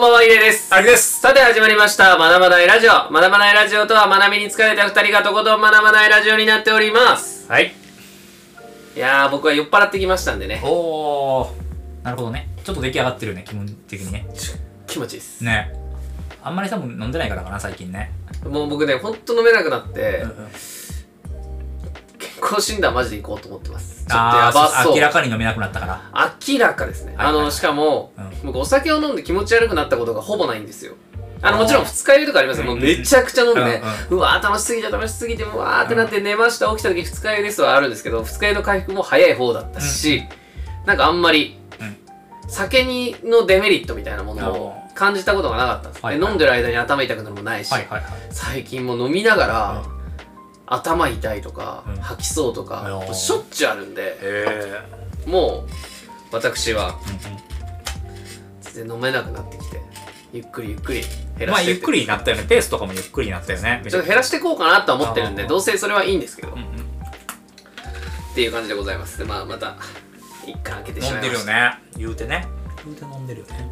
んばんは、イレです。あれです。さて始まりました、学ばないラジオ。学ばないラジオとは学びに疲れた二人がとことん学ばないラジオになっております。はい。いやー、僕は酔っ払ってきましたんでね。おー。なるほどね。ちょっと出来上がってるよね、気分的にね。気持ちいいです。ね。あんまり多分飲んでないからかな、最近ね。もう僕ね、ほんと飲めなくなって、うんうん健康診断マジで行こうと思ってます。ちょっとあやばそう。ー明らかに飲めなくなったから。明らかですね。あの、はいはいはいしかも、うん僕お酒を飲んで気持ち悪くなったことがほぼないんですよ。あの、もちろん二日酔いとかありますよ。もうめちゃくちゃ飲んで、うんうわー楽しすぎて楽しすぎて、うわーってなって寝ました、起きた時二日酔いですはあるんですけど、二日酔いの回復も早い方だったし、なんかあんまり、酒にのデメリットみたいなものを感じたことがなかったんです。はいはいで飲んでる間に頭痛くなるのもないし、はいはいはい。最近もう飲みながら、は頭痛いとか、うん吐きそうとか、うんしょっちゅうあるんで、へもう私はー。全然飲めなくなってきてゆっくりゆっくり減らまあ、してってゆっくりになったよね。ペースとかもゆっくりになったよね。ちょっと減らしていこうかなとは思ってるんでどうせそれはいいんですけど、うんうんっていう感じでございますでまあまた一巻開けてし飲んまいましたでるよね。言うてね。言うて飲んでるよね。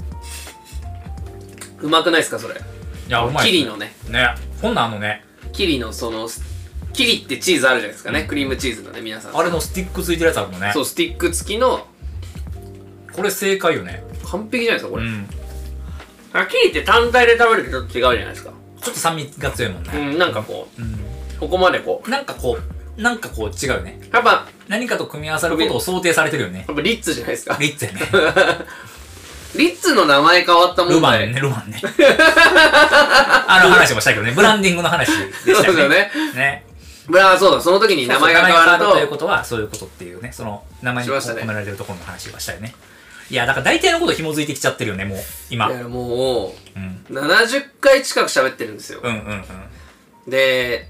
うまくないですかそれ？いや、うまい。キリのねね。こんなんあのね、キリのそのキリってチーズあるじゃないですかね、クリームチーズのね皆さんあれのスティックついてるやつあるもんね。そうスティック付きのこれ正解よね。完璧じゃないですかこれ、うん。あキリって単体で食べるとちょっと違うじゃないですかちょっと酸味が強いもんね。うんなんかこうん。うここまでこなんかこう、なんかこう違うよね。うやっぱ何かと組み合わさることを想定されてるよね。やっぱリッツじゃないですかリッツやね。リッツの名前変わったもんでルマンね、ルマンね。あの話もしたけどね、ブランディングの話でしたよね。そうですよねね。まあそうだその時に名前が変わる名前がというとことは、そういうことっていうね、その、名前に込められてるところの話はしたよね。いや、だから大体のこと紐づいてきちゃってるよね、もう、今。うん。いやもうんう70回近く喋ってるんですようんうんで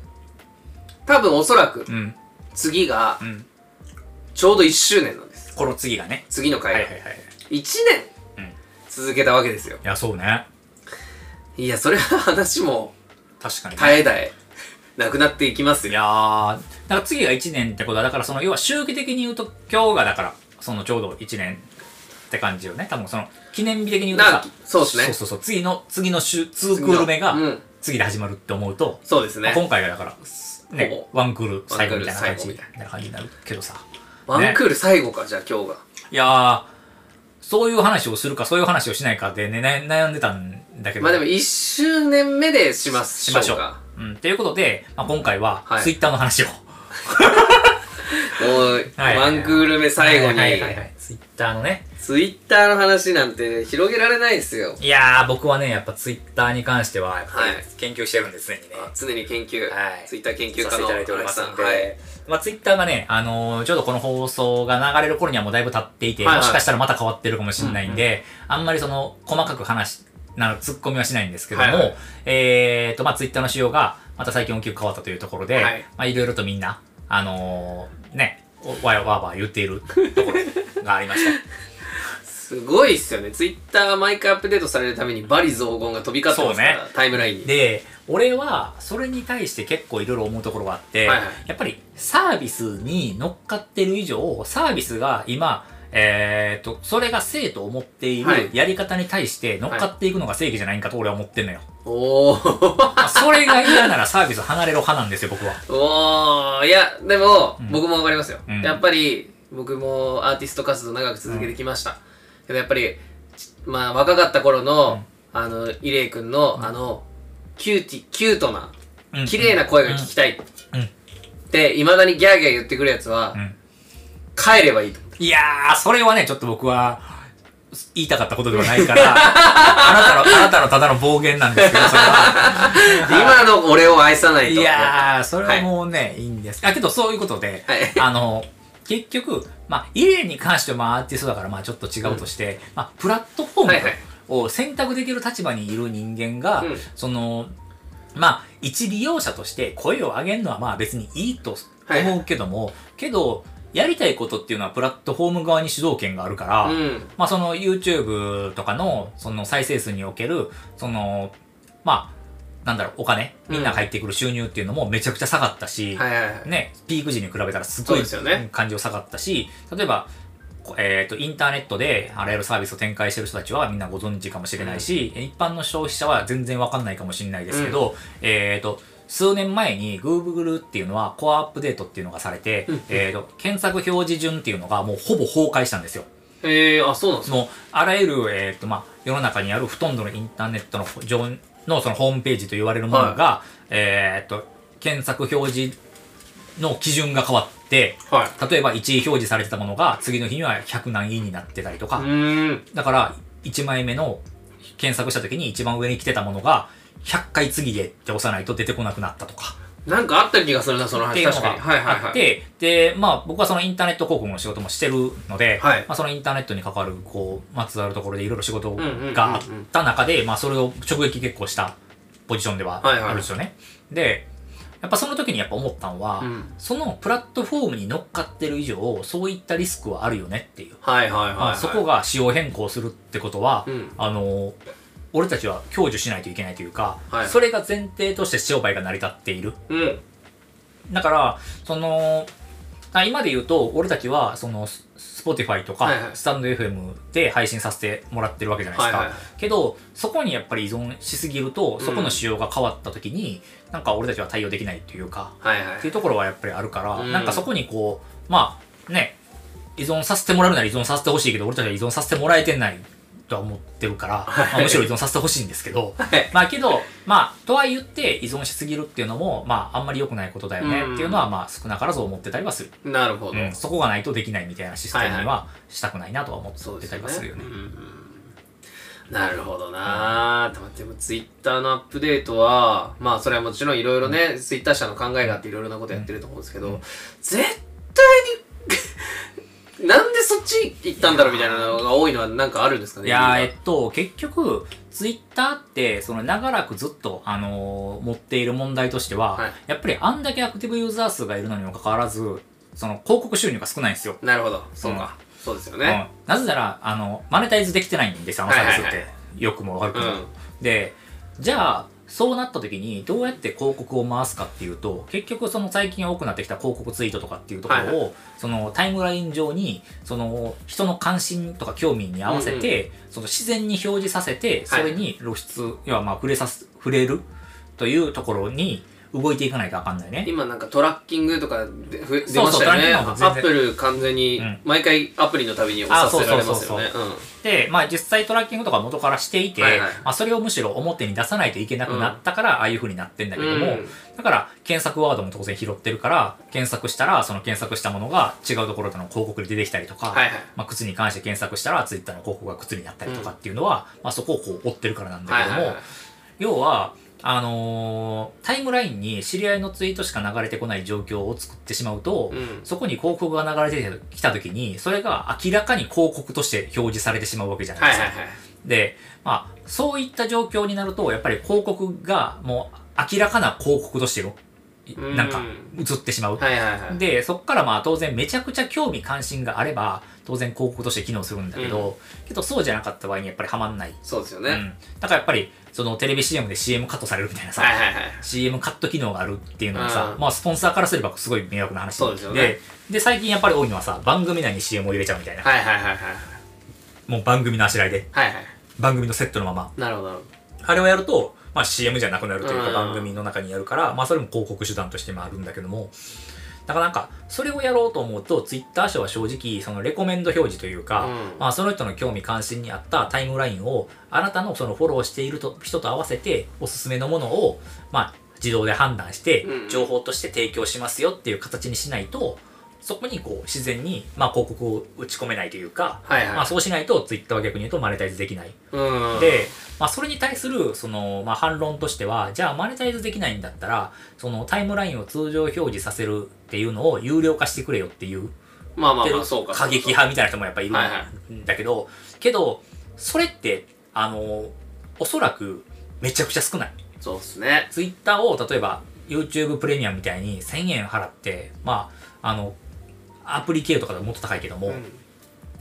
多分おそらくうん。うん。次がうん。ちょうど1周年なんですこの次がね。次の回がはいはいはい。1うん年続けたわけですよいや、そうね。いやそれは話も確かにね。絶え絶えなくなっていきますいよやー、だから次が1年ってことは、だからその、要は周期的に言うと、今日がだから、そのちょうど1年って感じよね。多分その、記念日的に言うとさな、そうですね。そうそうそう、次の、次の週、2クール目がうん、次で始まるって思うと、そうですね。今回がだから、ねほ、ワンクール最後みたいな感じ、みたいな感じになるけどさ。ワンクール最後かじゃあ今日が。いやー、そういう話をするか、そういう話をしないかでね、ね悩んでたんだけど。まあでも1周年目でしますしましょう。か。うん。ということで、まあ、今回はは、い。ツイッターの話を。もうはい。ワンクール目最後に。はいはいはいはいツイッターのね。ツイッターの話なんて広げられないですよ。いやー、僕はね、やっぱツイッターに関しては、はい。研究してるんです、常にね。常に研究、はい。ツイッター研究させてい家のただいておりますんで、はい。まあツイッターがね、あのーちょうどこの放送が流れる頃にはもうだいぶ経っていて、はいはい。もしかしたらまた変わってるかもしれないんで、あんまりその、細かく話、なの、突っ込みはしないんですけども、はいはい。えーと、まあツイッターの仕様が、また最近大きく変わったというところで、はい。まあいろいろとみんな、あのーね、わやわーわー言っている ところがありました。すごいっすよね。ツイッター毎回アップデートされるためにバリ雑言が飛び交ってますね。タイムラインに。で、俺は、それに対して結構いろいろ思うところがあって、はいはいやっぱりサービスに乗っかってる以上、サービスが今、えっ、と、それが正と思っていはい。るやり方に対して乗っかっていくのが正義じゃないんかと俺は思ってんのよ。おーまあそれが嫌ならサービス離れろ派なんですよ、僕は。おーいやでも、うん。僕もわかりますよ、うん。やっぱり僕もアーティスト活動長く続けてきました、けどやっぱりちまあ若かった頃の、あのイレイ君の、あのキューティキュートなうん。綺麗な声が聞きたいうん。っていまだにギャーギャー言ってくるやつは、うん帰ればいいと思ういやー、それはね、ちょっと僕は、言いたかったことではないから、あなたの、あなたのただの暴言なんですけど、それは。今の俺を愛さないと。いやー、それはもうね、い、いんです。あ、けどそういうことで、はい。あの、結局、まあ、イレに関してはまあアーティストだからまあちょっと違うとして、まあ、プラットフォーはいはいムを選択できる立場にいる人間が、うん。その、まあ、一利用者として声を上げるのはまあ別にいいとはい思うけども、けど、やりたいことっていうのはプラットフォーム側に主導権があるから、うん。まあその YouTube とかのその再生数における、その、まあ、なんだろう、お金、みんなが入ってくる収入っていうのもめちゃくちゃ下がったし、ね、ピーク時に比べたらすごいそうですよね。感情下がったし、例えば、えっ、と、インターネットであらゆるサービスを展開してる人たちはみんなご存知かもしれないし、一般の消費者は全然わかんないかもしれないですけど、えっ、と、数年前に Google っていうのはコアアップデートっていうのがされて、えっ、と、検索表示順っていうのがもうほぼ崩壊したんですよ。へえあそうなんですか。もう、あらゆる、えっ、と、まあ、世の中にあるほとんどのインターネットの上のそのホームページと言われるものが、えっ、と、検索表示の基準が変わって、はい。例えば1位表示されてたものが次の日には100何位になってたりとか、うーん。だから1枚目の検索した時に一番上に来てたものが100回次でって押さないと出てこなくなったとか。なんかあった気がするなその話。確かに。がはいはいはい。あって、で、まあ僕はそのインターネット広告の仕事もしてるので、はい。まあそのインターネットに関わる、こう、まつわるところでいろいろ仕事があった中で、まあそれを直撃結構したポジションでははいはい。あるんですよね。で、やっぱその時にやっぱ思ったのは、うん。そのプラットフォームに乗っかってる以上、そういったリスクはあるよねっていう。はいはいはい、はい、まあそこが仕様変更するってことは、うん。あの、俺たちは享受しないといけないというか、はい。それが前提として商売が成り立っている。うん。だから、その、あ今で言うと、俺たちは、その、ス Spotify とか、スタンド FM で配信させてもらってるわけじゃないですか。はいはいはい。けど、そこにやっぱり依存しすぎると、そこの仕様が変わった時に、なんか俺たちは対応できないというか、はいはい。っていうところはやっぱりあるから、うん。なんかそこにこう、まあ、ね、依存させてもらうなら依存させてほしいけど、俺たちは依存させてもらえてないとは思ってるから、まあ、むしろ依存させてほしいんですけど、はい。まあけど、まあ、とは言って依存しすぎるっていうのも、まあ、あんまり良くないことだよねっていうのは、まあ、少なからず思ってたりはする。なるほど、うん、そこがないとできないみたいなシステムにはいはしたくないなとは思ってたりはするよね。うんうん。なるほどな。ぁ、でもツイッターのアップデートはまあそれはもちろんいろいろね、ツイッター社の考えがあっていろいろなことやってると思うんですけど、うん。絶対になんでそっち行ったんだろうみたいなのが多いのはなんかあるんですかねいやえっと、結局、ツイッターって、その長らくずっと、あのー持っている問題としては、はい。やっぱりあんだけアクティブユーザー数がいるのにもかかわらず、その広告収入が少ないんですよ。なるほど。そうか、そうですよね、うん、なぜなら、あの、マネタイズできてないんですよ、あのサービスって。はいはい。よくも悪くも。うん。で、じゃあ、そうなった時にどうやって広告を回すかっていうと結局その最近多くなってきた広告ツイートとかっていうところを、はいはそのタイムライン上にその人の関心とか興味に合わせて、その自然に表示させてそれに露出、要はまあ触れさす触れるというところに動いていかないとあかんないね。今なんかトラッキングとかでふ出ましたよね。アップル完全にうん。毎回アプリのたびに押させられますよね。あで、まあ実際トラッキングとか元からしていて、はいはいまあそれをむしろ表に出さないといけなくなったから、ああいう風になってんだけども、うん。だから検索ワードも当然拾ってるから、検索したらその検索したものが違うところでの広告で出てきたりとか、はいはい。まあ靴に関して検索したらツイッターの広告が靴になったりとかっていうのは、まあそこをこう追ってるからなんだけども、はいはいはい。要は、あのータイムラインに知り合いのツイートしか流れてこない状況を作ってしまうと、うんそこに広告が流れてきた時に、それが明らかに広告として表示されてしまうわけじゃないですか。はいはいはいで、まあ、そういった状況になると、やっぱり広告がもう明らかな広告としてようんなんか映ってしまう。はいはいはいで、そこからまあ当然めちゃくちゃ興味関心があれば、当然広告として機能するんだけど、けどそうじゃなかった場合にやっぱりはまんない。そうですよね、うん。だからやっぱり、そのテレビ CM で CM カットされるみたいなさ、はいはいはい CM カット機能があるっていうのはさ、うん。まあスポンサーからすればすごい迷惑な話そうですよね。で、最近やっぱり多いのはさ、番組内に CM を入れちゃうみたいな。はいはいはいはい。もう番組のあしらいで、はいはい。番組のセットのまま。なるほど。あれをやると、まあ CM じゃなくなるというかうん。番組の中にやるから、まあそれも広告手段としてもあるんだけども、だからなんか、それをやろうと思うと、ツイッター社は正直、そのレコメンド表示というか、うん。まあその人の興味関心に合ったタイムラインを、あなたのそのフォローしていると人と合わせて、おすすめのものを、まあ自動で判断してう、ん。情報として提供しますよっていう形にしないと、そこにこう自然に、まあ広告を打ち込めないというか、はいはいまあそうしないとツイッターは逆に言うとマネタイズできない。うんで、まあ、それに対する、その、まあ、反論としては、じゃあ、マネタイズできないんだったら、その、タイムラインを通常表示させるっていうのを有料化してくれよっていう、まあまあまあそうか過激派みたいな人もやっぱいるはいはんだけど、けど、それって、あの、おそらく、めちゃくちゃ少ない。そうっすねツイッターを、例えば、YouTube プレミアムみたいに1000円払って、まあ、あの、アプリ系とかでももっと高いけども、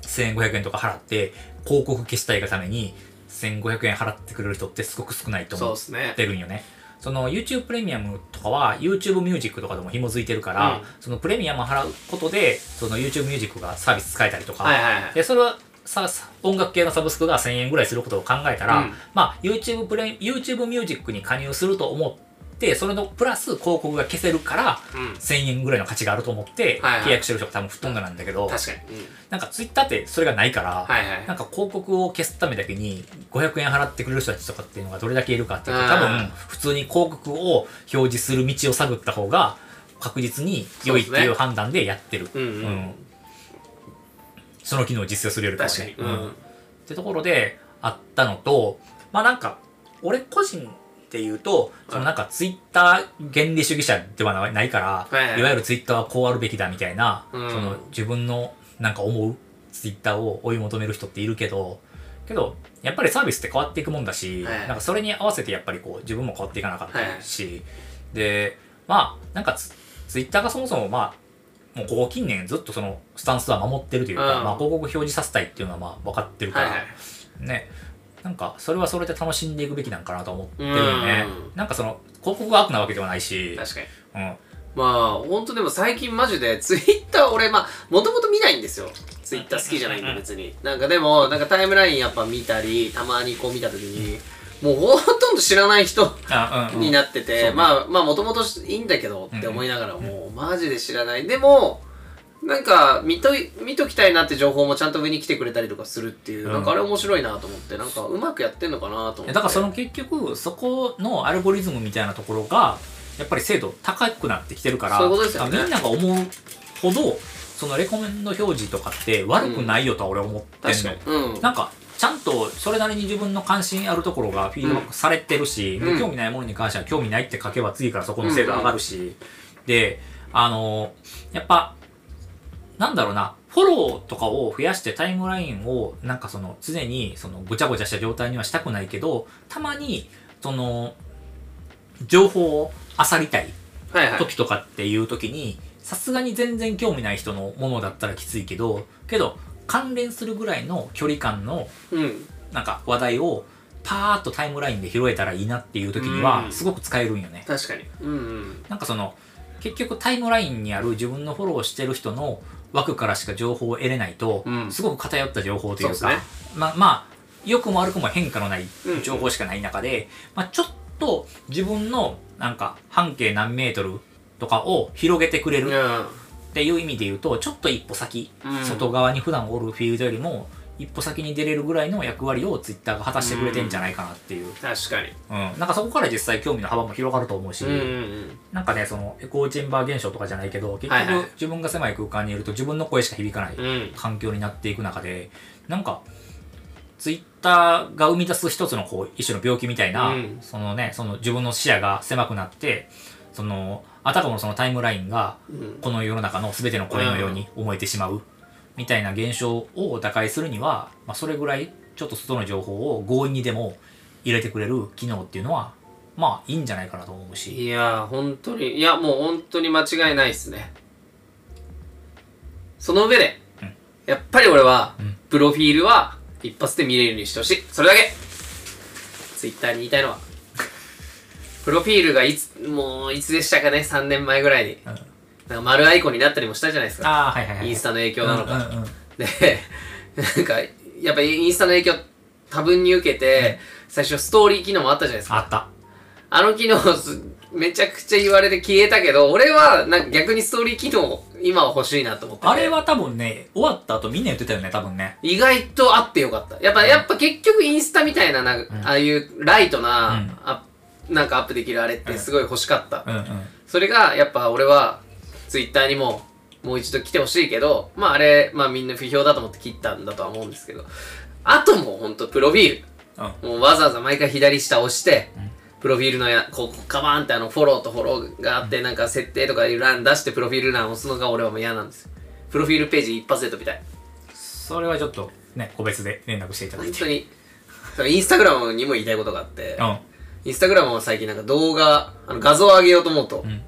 1500円とか払って、広告消したいがために、1500円払ってくれる人ってすごく少ないと思ってるんよね。その YouTube プレミアムとかは YouTube ミュージックとかでも紐づいてるから、うん。そのプレミアム払うことでその YouTube ミュージックがサービス使えたりとか、はいはいはい。でそれはささ音楽系のサブスクが1000円ぐらいすることを考えたら、うん。まあ YouTube プレ YouTube ミュージックに加入すると思ってそれのプラス広告が消せるからうん。1000円ぐらいの価値があると思って契約してる人が多分ほとんどなんだけど、確かに、うん、なんか Twitter ってそれがないから、なんか広告を消すためだけに500円払ってくれる人たちとかっていうのがどれだけいるかっていうとうん多分普通に広告を表示する道を探った方が確実に良いっていう判断でやってる。その機能を実践するよりかはね。確かに、うん。ってところであったのと、まあなんか、俺個人で言うと、そのなんかツイッター原理主義者ではないから、はいはい。いわゆるツイッターはこうあるべきだみたいな、うん。その自分のなんか思うツイッターを追い求める人っているけど、けど、やっぱりサービスって変わっていくもんだし、はい。なんかそれに合わせてやっぱりこう自分も変わっていかなかったし、で、まあなんかツツイッターがそもそもまあ、もうここ近年ずっとそのスタンスは守ってるというか、うん。まあ広告表示させたいっていうのはまあ分かってるから、はいはい。ねなんかそれはそれで楽しんでいくべきなんかなと思ってるよね。うん。なんかその広告が悪なわけではないし、確かに。うん、まあ本当でも最近マジでツイッター俺まあもともと見ないんですよ。ツイッター好きじゃないんで別に。なんかでもなんかタイムラインやっぱ見たりたまにこう見た時にもうほとんど知らない人になってて、そうね。まあまあもともといいんだけどって思いながらもうマジで知らない。でもなんか見とい見ときたいなって情報もちゃんと上に来てくれたりとかするっていう、うん。なんかあれ面白いなと思ってなんかうまくやってんのかなと思って。だからその結局そこのアルゴリズムみたいなところがやっぱり精度高くなってきてるからそういうことですよね。みんなが思うほどそのレコメンド表示とかって悪くないよとは俺は思ってんの、確かに。うん。なんかちゃんとそれなりに自分の関心あるところがフィードバックされてるし、うん。興味ないものに関しては興味ないって書けば次からそこの精度上がるし、であのやっぱなんだろうなフォローとかを増やしてタイムラインをなんかその常にそのごちゃごちゃした状態にはしたくないけどたまにその情報を漁りたい時とかっていう時にさすがに全然興味ない人のものだったらきついけどけど関連するぐらいの距離感のうん。なんか話題をパーッとタイムラインで拾えたらいいなっていう時にはうん。すごく使えるんよね。確かに。うんうん。なんかその結局タイムラインにある自分のフォローしてる人の枠からしか情報を得れないと、うん。すごく偏った情報というかそうですね。ままあ良くも悪くも変化のない情報しかない中で、まあ、ちょっと自分のなんか半径何メートルとかを広げてくれるうんっていう意味で言うとちょっと一歩先、うん。外側に普段おるフィールドよりも一歩先に出れるぐらいの役割をツイッターが果たしてくれてんじゃないかなっていう、確かに。うん。なんかそこから実際興味の幅も広がると思うし、うんうんなんかねそのエコーチェンバー現象とかじゃないけど結局自分が狭い空間にいると自分の声しか響かないうん。うん環境になっていく中でなんかツイッターが生み出す一つのこう一種の病気みたいな、うん。そのねその自分の視野が狭くなってそのあたかもそのタイムラインがうん。この世の中の全ての声のように思えてしまうみたいな現象を打開するには、まあ、それぐらいちょっと外の情報を強引にでも入れてくれる機能っていうのはまあいいんじゃないかなと思うし。いやー本当にいやもう本当に間違いないっすね。その上で、うん。やっぱり俺は、うん。プロフィールは一発で見れるようにしてほしい。それだけ。ツイッターに言いたいのは。プロフィールがいつもういつでしたかね？3年前ぐらいに、うんなんか丸アイコンになったりもしたじゃないですか。ああはいはいはいインスタの影響なのか、うんうんうん。で なんかやっぱインスタの影響多分に受けて、最初ストーリー機能もあったじゃないですか。あった。あの機能すめちゃくちゃ言われて消えたけど、俺はなんか逆にストーリー機能今は欲しいなと思ってて。あれは多分ね終わった後みんな言ってたよね多分ね。意外とあってよかった。やっぱ、やっぱ結局インスタみたいな、なんか、ああいうライトな、うん。なんかアップできるあれってすごい欲しかった。うんうん。それがやっぱ俺はツイッターにももう一度来てほしいけど、まああれ、まあみんな不評だと思って切ったんだとは思うんですけど、あともうほんとプロフィール。うんもうわざわざ毎回左下押して、うんプロフィールのや、こう、カバーンってあの、フォローとフォローがあって、なんか設定とかいう欄出して、プロフィール欄押すのが俺はもう嫌なんですよ。プロフィールページ一発で飛びたい。それはちょっとね個別で連絡していただいて本当に。インスタグラムにも言いたいことがあって、うんインスタグラムは最近なんか動画、あの画像を上げようと思うと、ん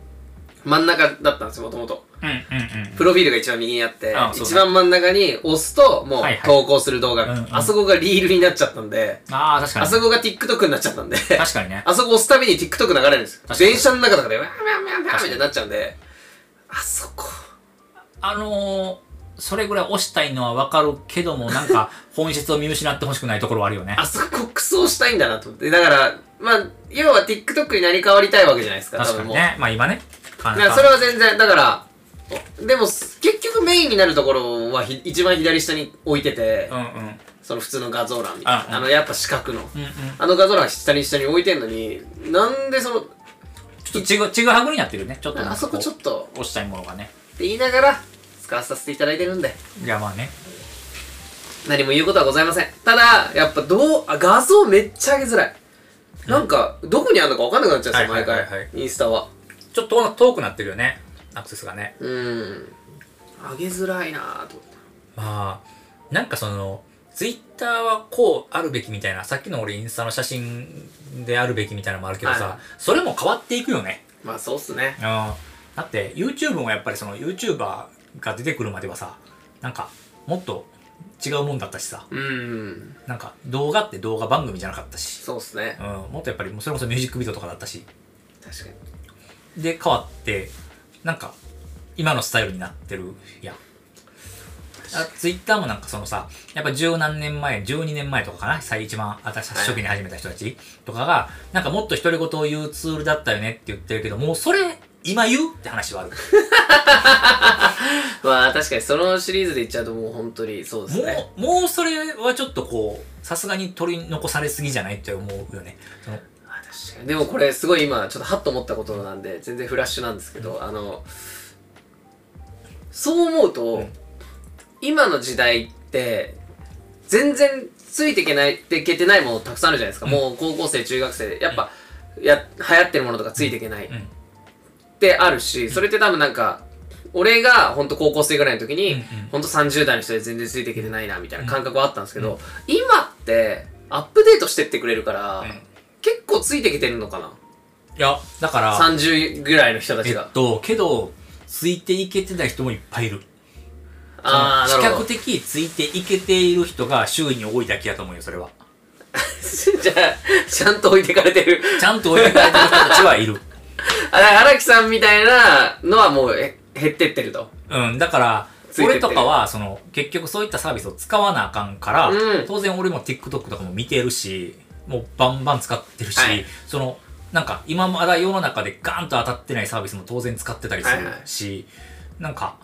真ん中だったんですよ、もともと。うんうんうん。プロフィールが一番右にあってあ、そうだ一番真ん中に押すと、もうはいはい投稿する動画、うんうんあそこがリールになっちゃったんで、ああ、確かに。あそこが TikTok になっちゃったんで、確かにね。あそこ押すたびに TikTok 流れるんですよ。確かに電車の中とかで、わーわーわーわーみたいになっちゃうんで、あそこ。あのー、それぐらい押したいのはわかるけども、なんか、本質を見失ってほしくないところはあるよね。あそこクソしたいんだなと思って。だから、まあ、要は TikTok になり変わりたいわけじゃないですか、多分もう。確かにね。まあ今ね。だからそれは全然、だから、でも、結局メインになるところはひ一番左下に置いてて、うんうん。その普通の画像欄みたいな。うんうんあの、やっぱ四角の。うんうん。あの画像欄下に下に置いてんのに、なんでその、ちょっとちぐ、ちぐはぐになってるよね。ちょっとあそこちょっと。と、押したいものがね。って言いながら、使わさせていただいてるんで、いやまあね。何も言うことはございません。ただ、やっぱどう、あ、画像めっちゃ上げづらい。なんか、どこにあるのか分かんなくなっちゃうんですよ、はい毎回。インスタは。ちょっと遠くなってるよね。アクセスがね。うん。上げづらいなぁと思って。まあ、なんかその、ツイッターはこうあるべきみたいな、さっきの俺インスタの写真であるべきみたいなのもあるけどさ、はいそれも変わっていくよね。まあそうっすね。うん。だって YouTube もやっぱりその YouTuber が出てくるまではさ、なんかもっと違うもんだったしさ、うん。なんか動画って動画番組じゃなかったし、そうっすねう。ん、もっとやっぱりもうそれこそミュージックビデオとかだったし、確かに。で変わって、なんか今のスタイルになってるやん。あツイッターもなんかそのさ、やっぱ十何年前、12年前とかかな最一番私初期に始めた人たちとかが、なんかもっと独り言を言うツールだったよねって言ってるけど、もうそれ今言うって話はある。まあ確かにそのシリーズで言っちゃうともう本当にそうですね。もう、もうそれはちょっとこう、さすがに取り残されすぎじゃないって思うよね。でもこれすごい今ちょっとハッと思ったことなんで、全然フラッシュなんですけど、あの、そう思うと、うん。今の時代って、全然ついていけない、いけてないものたくさんあるじゃないですか。うん。もう高校生、中学生、やっぱ、や、流行ってるものとかついていけない。うん。ってあるし、それって多分なんか、俺が本当高校生ぐらいの時に、うんうん。本当30代の人で全然ついていけてないなみたいな感覚はあったんですけど、今ってアップデートしてってくれるから、うん結構ついてきてるのかな？いや、だから、30ぐらいの人たえちが。っと、けど、ついていけてない人もいっぱいいる。あー、そのなるほど。比較的ついていけている人が周囲に多いだけやと思うよ、それは。じゃあ、ちゃんと置いてかれてる。ちゃんと置いてかれてる人たちはいる。あ、だから荒木さんみたいなのはもうえ減ってってると。うん、だから、ついてってる俺とかは、その、結局そういったサービスを使わなあかんから、うん当然俺も TikTok とかも見てるし、もうバンバン使ってるし、はいその、なんか今まだ世の中でガーンと当たってないサービスも当然使ってたりするはいはいし、なんか、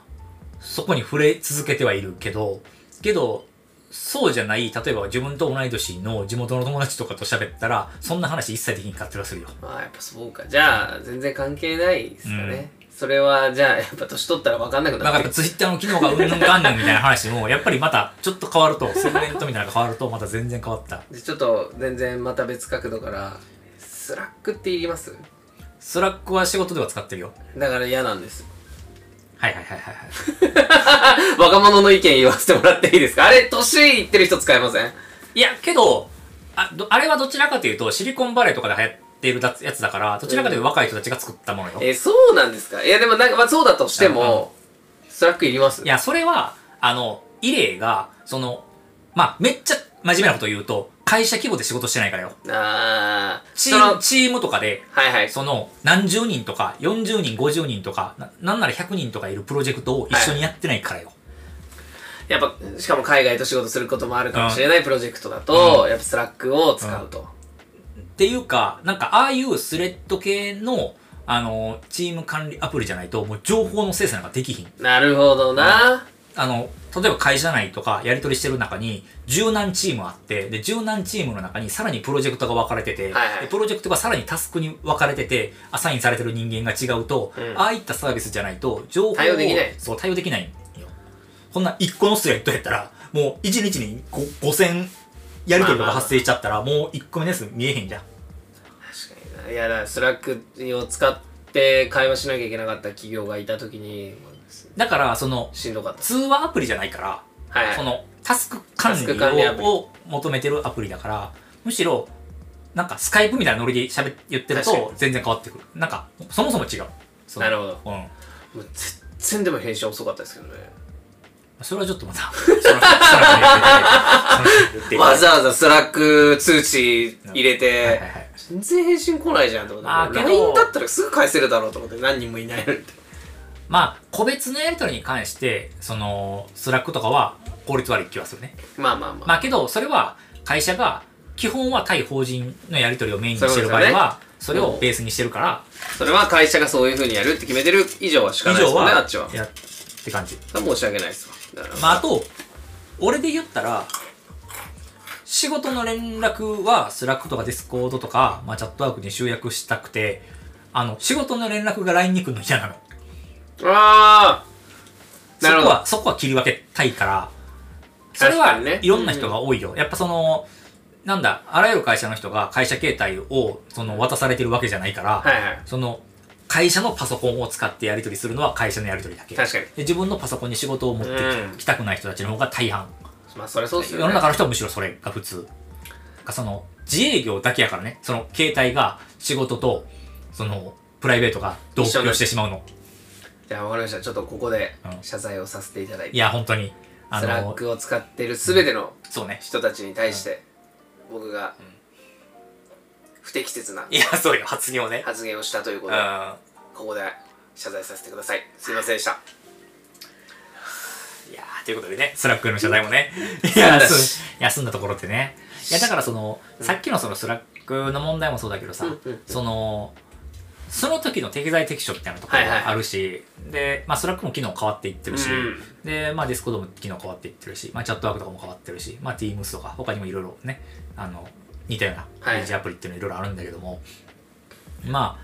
そこに触れ続けてはいるけど、けど、そうじゃない、例えば自分と同い年の地元の友達とかと喋ったら、そんな話一切できんかったりはするよ。ああ、やっぱそうか。じゃあ、全然関係ないですかね。それは、じゃあ、やっぱ年取ったら分かんなくなんかやっぱなってくる。ツイッターの機能がうんぬんかんぬんみたいな話も、やっぱりまたちょっと変わると、セグメントみたいなのが変わると、また全然変わった。でちょっと全然また別角度からスラックって言います？スラックは仕事では使ってるよ。だから嫌なんですはいはいはいはいはい。若者の意見言わせてもらっていいですか？あれ年いってる人使えません？いや、けど、あどあれはどちらかというと、シリコンバレーとかで流行っているやつだから、どちらかというと若い人たちが作ったものよ。えそうなんですか？いやでもなんかまあそうだとしてもスラックいります？いや、それは、あの、イレイが、その、まあ、めっちゃ真面目なこと言うと、会社規模で仕事してないからよ。あー。チームチームとかで、はいはい。その、何十人とか、40人、50人とか、ななんなら100人とかいるプロジェクトを一緒にやってないからよ。やっぱしかも海外と仕事することもあるかもしれないプロジェクトだと、うん。やっぱスラックを使うと、っていうか、なんか、ああいうスレッド系の、あの、チーム管理アプリじゃないと、もう情報の精査なんかできひん。なるほどな、あの、例えば会社内とかやり取りしてる中に、十何チームあって、で、十何チームの中にさらにプロジェクトが分かれてて、はいはい。でプロジェクトがさらにタスクに分かれてて、アサインされてる人間が違うと、うん。ああいったサービスじゃないと、情報を対応できない。そう、対応できないんよ。こんな1個のスレッドやったら、もう1日に5 5000やり取りとか発生しちゃったら、もう1個目のやつ見えへんじゃん。確かにな。いやだスラックを使って会話しなきゃいけなかった企業がいた時にだから、その、しんどかった。通話アプリじゃないから、はいはい。そのタスク管理をを求めてるアプリだからむしろなんかスカイプみたいなノリで喋って言ってると全然変わってくる。なんかそもそも違う。なるほど。うん。もう全然でも返信遅かったですけどねそれはちょっとまたそのその言ってわざわざスラック通知入れて、はいはいはい全然返信来ないじゃんと思ってあーけど LINE だったらすぐ返せるだろうと思って何人もいないのにまあ個別のやり取りに関してそのスラックとかは効率悪い気はするねまあまあまあ、まあけどそれは会社が基本は対法人のやり取りをメインにしてる場合はそれをベースにしてるからそれは会社がそういうふうにやるって決めてる以上はしか以ないです上はもんねあっちはやって感じ申し訳ないですわまああと俺で言ったら仕事の連絡はスラックとかディスコードとか、まあ、チャットワークに集約したくてあの仕事の連絡が LINE に来るの嫌なの。ああそこはそこは切り分けたいからそれはいろんな人が多いよ、やっぱそのなんだあらゆる会社の人が会社携帯をその渡されてるわけじゃないから、はいはい。その会社のパソコンを使ってやり取りするのは会社のやり取りだけ。確かに。で自分のパソコンに仕事を持ってうんきたくない人たちの方が大半。まあそれそうですよね。世の中の人はむしろそれが普通。かその自営業だけやからね。その携帯が仕事とそのプライベートが同居してしまうの。じゃあ分かりました。ちょっとここでうん。謝罪をさせていただいて、いや本当に。あスラッのクを使っている全てのそうね。人たちに対して僕が不適切ないやそうよ。発言をね。発言をしたというこうん。とでここで謝罪させてください。すいませんでした。いやーということでね、スラックへの謝罪もね、いや休んだところってね。いや、だからその、さっきのそのスラックの問題もそうだけどさ、うんうん。うんその、その時の適材適所みたいなところはいはいがあるし、で、まあ、スラックも機能変わっていってるし、うんで、まあ、ディスコードも機能変わっていってるし、まあ、チャットワークとかも変わってるし、まあ、Teams とか、他にもいろいろね、あの、似たようなはい。メッセージアプリっていうのいろいろあるんだけども、ま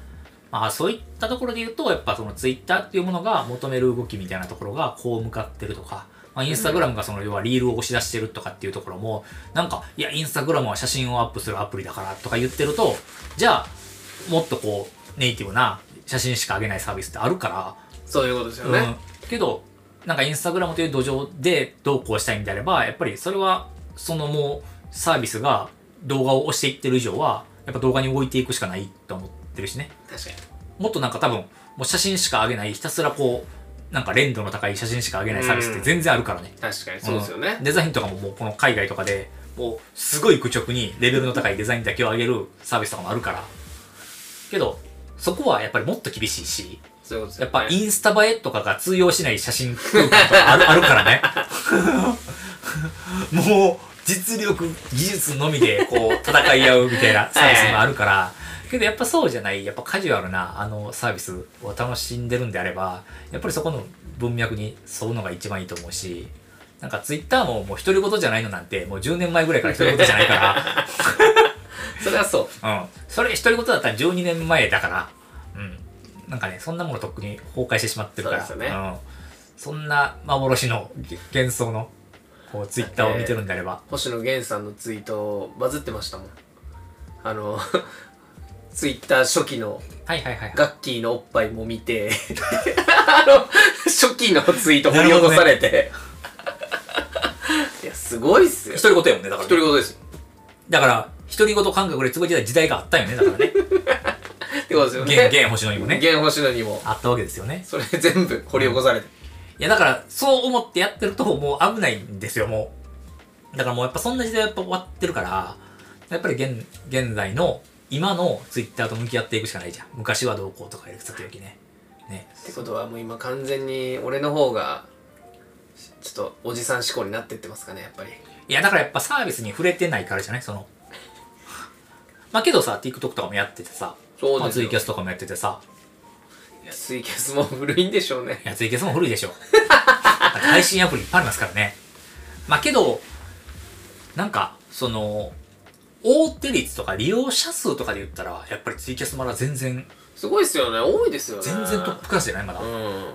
あ、まあ、そういったところで言うと、やっぱそのツイッターっていうものが求める動きみたいなところがこう向かってるとか、まあ、インスタグラムがその要はリールを押し出してるとかっていうところも、なんか、いや、インスタグラムは写真をアップするアプリだからとか言ってると、じゃあ、もっとこう、ネイティブな写真しか上げないサービスってあるから、そういうことですよね、うん、けどなんかインスタグラムという土壌でどうこうしたいんであればやっぱりそれはそのもうサービスが動画を押していってる以上はやっぱ動画に動いていくしかないと思ってるしね。確かに。もっとなんか多分もう写真しか上げないひたすらこうなんか連度の高い写真しか上げないサービスって全然あるからね、確かにそうですよね、ん。デザインとかももうこの海外とかでもうすごい愚直にレベルの高いデザインだけを上げるサービスとかもあるから。けどそこはやっぱりもっと厳しいしそういうことですやっぱインスタ映えとかが通用しない写真空間とかあるあるからね。もう実力、技術のみでこう戦い合うみたいな サービスもあるから、けどやっぱそうじゃない、やっぱカジュアルなあのサービスを楽しんでるんであれば、やっぱりそこの文脈に沿うのが一番いいと思うし、なんかツイッターももう独り言じゃないのなんてもう10年前ぐらいから独り言じゃないから、それはそう。うん。それ独り言だったら12年前だから、うん。なんかね、そんなものとっくに崩壊してしまってるから、そうですよね。ん。そんな幻の幻想の、こう、ツイッターを見てるんであれば、星野源さんのツイートバズってましたもん。あの ツイッター初期のはいはいはい。ガッキーのおっぱいも見て あの初期のツイート掘り起こされて、いやすごいっすよ。独り言やもんね、だから、独り言ですよ。だから、独り言感覚で潰れてた時代があったよね、だからね。ってことですよね。現、現星野にもね。現星野にも。あったわけですよね。それ全部掘り起こされて、いや、だから、そう思ってやってると、もう危ないんですよ、もう。だからもうやっぱそんな時代はやっぱ終わってるから、やっぱり現、現在の、今のツイッターと向き合っていくしかないじゃん。昔はどうこうとかやるさておきね。ね。ってことはもう今完全に俺の方がちょっとおじさん思考になってってますかねやっぱりいや、だからやっぱサービスに触れてないからじゃない？その。まあけどさ、TikTok とかもやっててさ、まあ、そうですよツイキャスとかもやっててさ、ツイキャスも古いんでしょうね。いや、ツイキャスも古いでしょ。だって配信アプリいっぱいありますからね。まあけど、なんか、その、大手率とか利用者数とかで言ったら、やっぱりツイキャスまだ全然、すごいっすよね。多いですよね。全然トップクラスじゃない？まだ。うん。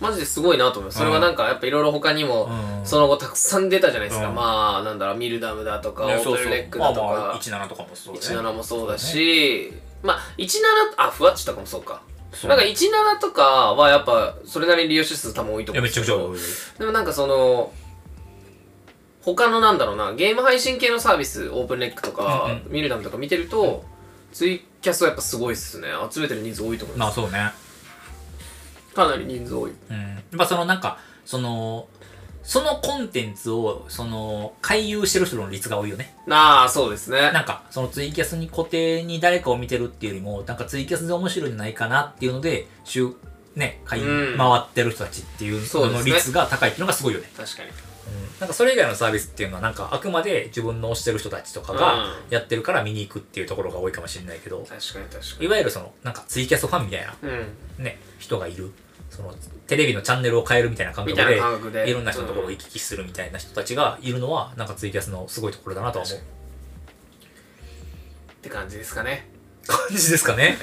マジですごいなと思います。それはなんかやっぱいろいろ他にもうん。その後たくさん出たじゃないですか、うん。まあなんだろうミルダムだとか、ねオープンレックだとか、まあまあ、17とかもそうだね。17もそうだし、まあ17あふわっちとかもそうかなんか17とかはやっぱそれなりに利用者数多分多いと思うんですけど。ちゃくちゃ多い。でもなんかその他のなんだろうなゲーム配信系のサービスオープンレックとか、うんうミルダムとか見てると、ツイキャスはやっぱすごいっすね。集めてる人数多いと思います、まあそうね。かなり人数多い。うん。やっぱそのなんか、その、そのコンテンツを、その、回遊してる人の率が多いよね。ああそうですね。なんか、そのツイキャスに固定に誰かを見てるっていうよりも、なんかツイキャスで面白いんじゃないかなっていうので、週、ね、回うん回ってる人たちっていうののそうですね。率が高いっていうのがすごいよね。確かに。なん。かそれ以外のサービスっていうのはなんかあくまで自分の推してる人たちとかがうん。やってるから見に行くっていうところが多いかもしれないけど、確かに確かいわゆるそのなんかツイキャスファンみたいなにうん。ね、人がいる。そのテレビのチャンネルを変えるみたいな感覚でいろんな人のところを行き来するみたいな人たちがいるのはなんかツイキャスのすごいところだなとは思う。確って感じですかね。感じですかね？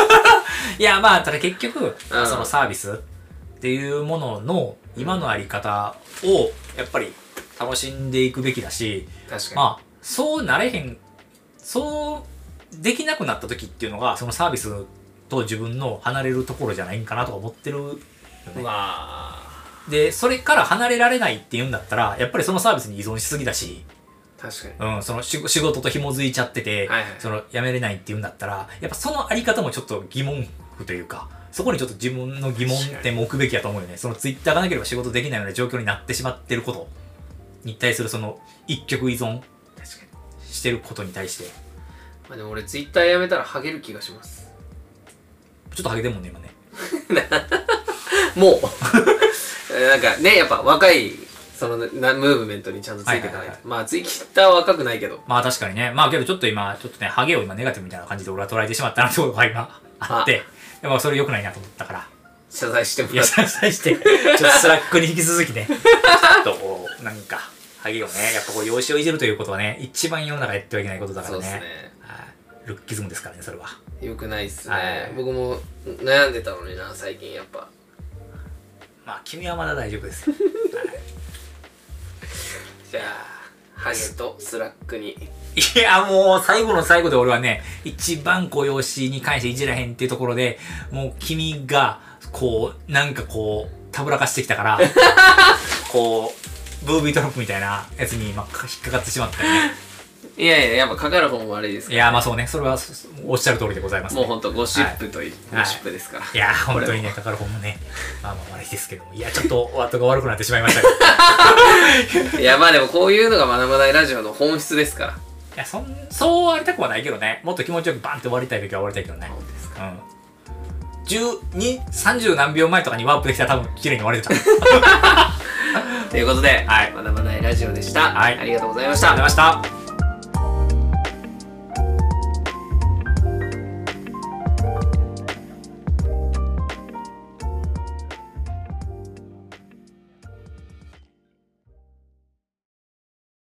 いやまあただ結局、うん。そのサービスっていうものの今のあり方をやっぱり楽しんでいくべきだし確かに、まあそうなれへんそうできなくなった時っていうのがそのサービスと自分の離れるところじゃないんかなとか思ってるでそれから離れられないっていうんだったらやっぱりそのサービスに依存しすぎだし。確かに。うん、その仕仕事と紐づいちゃってて、はいはい。その辞めれないって言うんだったら、やっぱそのあり方もちょっと疑問符というか、そこにちょっと自分の疑問点も置くべきやと思うよね。そのツイッターがなければ仕事できないような状況になってしまってることに対するその一極依存してることに対して、まあでも俺ツイッターやめたらハゲる気がしますちょっとハゲてんもんね、今ね。もう。なんかねやっぱ若いそのなムーブメントにちゃんとついていかないと、はいはいはい。まあツイッターは若くないけど。まあ確かにね。まあけどちょっと今、ちょっとね、ハゲを今ネガティブみたいな感じで俺は捉えてしまったなってことが今あって、でもそれ良くないなと思ったから。謝罪しても。いや、らってそれに対して、ちょっとスラックに引き続きね、ちょっとこう、なんか、ハゲをね、やっぱこう、容姿をいじるということはね、一番世の中やってはいけないことだからね。そうですね。はい。ルッキズムですからね、それは。よくないっすね、はい。僕も悩んでたのにな最近やっぱ。まあ、君はまだ大丈夫です。よ。じゃあハゲとスラックに。いや、もう、最後の最後で俺はね、一番こう、容姿に関していじらへんっていうところで、もう、君が、こう、なんかこう、たぶらかしてきたから、こう、ブービートラップみたいなやつに、まあ、引っかかってしまったよね。いやいややっぱかかる方も悪いですから。いや、まあそうね、それはおっしゃる通りでございます、ね。もうほんとゴシップとい、はい。ゴシップですから、い。やー、本当にね、かかる方もね、まあまあ悪いですけども、いや、ちょっとお後が悪くなってしまいましたけど。い いやまあでもこういうのが学ばないラジオの本質ですから。や、そん、そうありたくはないけどね、もっと気持ちよくバンって終わりたい時は終わりたいけどね。ですか。うん。12、30何秒前とかにワープできたら多分綺麗に終われてた。ありがとうということで、はい。学ばないラジオでした、はい。ありがとうございました。ございました。